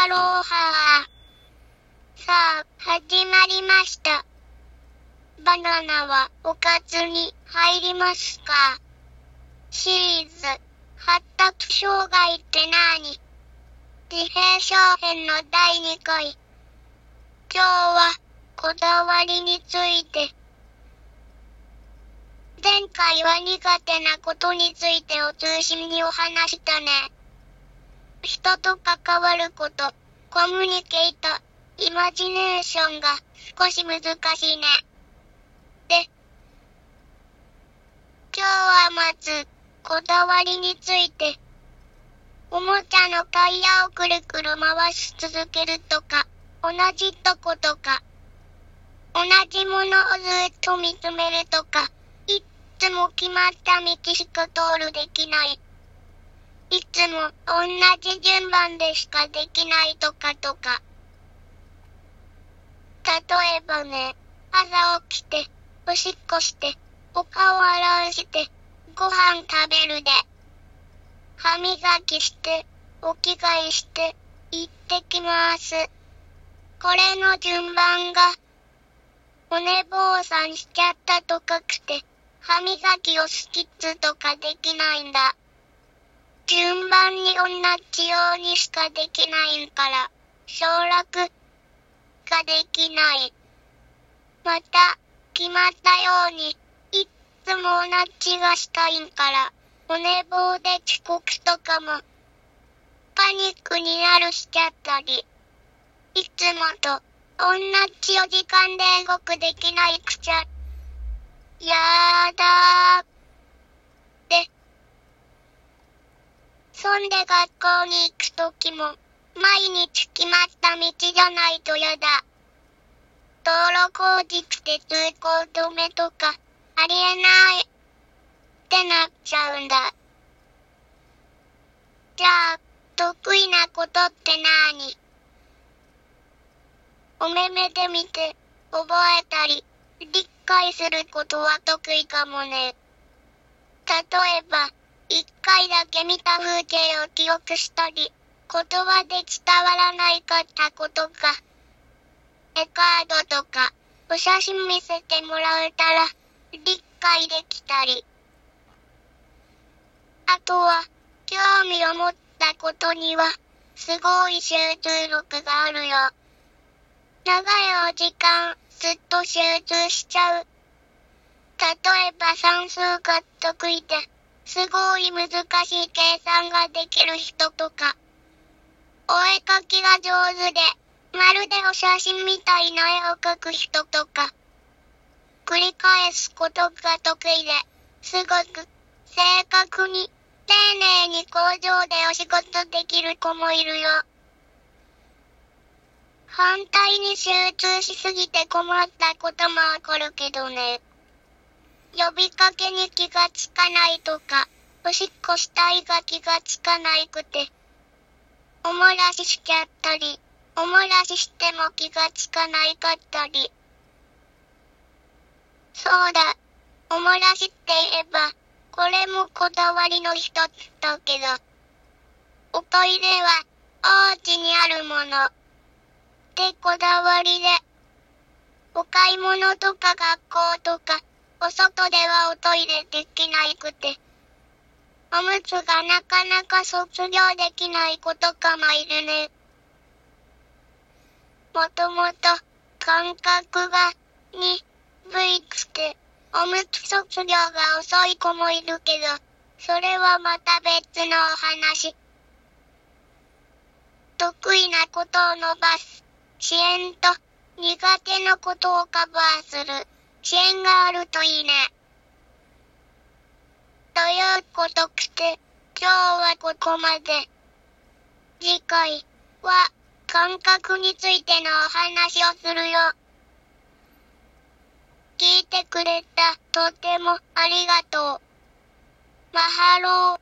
はー。さあ、始まりました。バナナはおかずに入りますか？シリーズ、発達障害ってなーに自閉症編の第2回。今日は、こだわりについて。前回は苦手なことについてを中心にお話したね。人と関わること、コミュニケーター、イマジネーションが少し難しいね。で、今日はまず、こだわりについて。おもちゃのタイヤをくるくる回し続けるとか、同じとことか、同じものをずっと見つめるとか、いっつも決まった道しか通るできない。いつも同じ順番でしかできないとかとか。例えばね、朝起きて、おしっこして、お顔洗うして、ご飯食べるで。歯磨きして、お着替えして、行ってきます。これの順番が、お寝坊さんしちゃったとかくて、歯磨きをスキッツとかできないんだ。順番に同じようにしかできないんから、省略ができない。また、決まったように、いつも同じがしたいんから、お寝坊で遅刻とかも、パニックになるしちゃったり、いつもと同じお時間で動くできないくちゃ、やだー。そんで学校に行くときも、毎日決まった道じゃないとやだ。道路工事して通行止めとか、ありえない。ってなっちゃうんだ。じゃあ、得意なことってなにお目目で見て、覚えたり、理解することは得意かもね。例えば、一回だけ見た風景を記憶したり、言葉で伝わらないかったことか、絵カードとか、お写真見せてもらえたら、理解できたり。あとは、興味を持ったことには、すごい集中力があるよ。長いお時間、ずっと集中しちゃう。例えば算数が得意で、すごい難しい計算ができる人とか、お絵描きが上手で、まるでお写真みたいな絵を描く人とか、繰り返すことが得意で、すごく正確に、丁寧に工場でお仕事できる子もいるよ。反対に集中しすぎて困ったことも起こるけどね。呼びかけに気がつかないとか、おしっこしたいが気がつかないくて、お漏らししちゃったり、お漏らししても気がつかないかったり。そうだ、お漏らしって言えば、これもこだわりの一つだけど、おトイレは、お家にあるもの。ってこだわりで、お買い物とか学校とか、お外ではおトイレできないくて、おむつがなかなか卒業できない子とかもいるね。もともと、感覚が、に、ぶいくて、おむつ卒業が遅い子もいるけど、それはまた別のお話。得意なことを伸ばす。支援と、苦手なことをカバーする。支援があるといいね。ということくて、今日はここまで。次回は、感覚についてのお話をするよ。聞いてくれた、とてもありがとう。マハロー。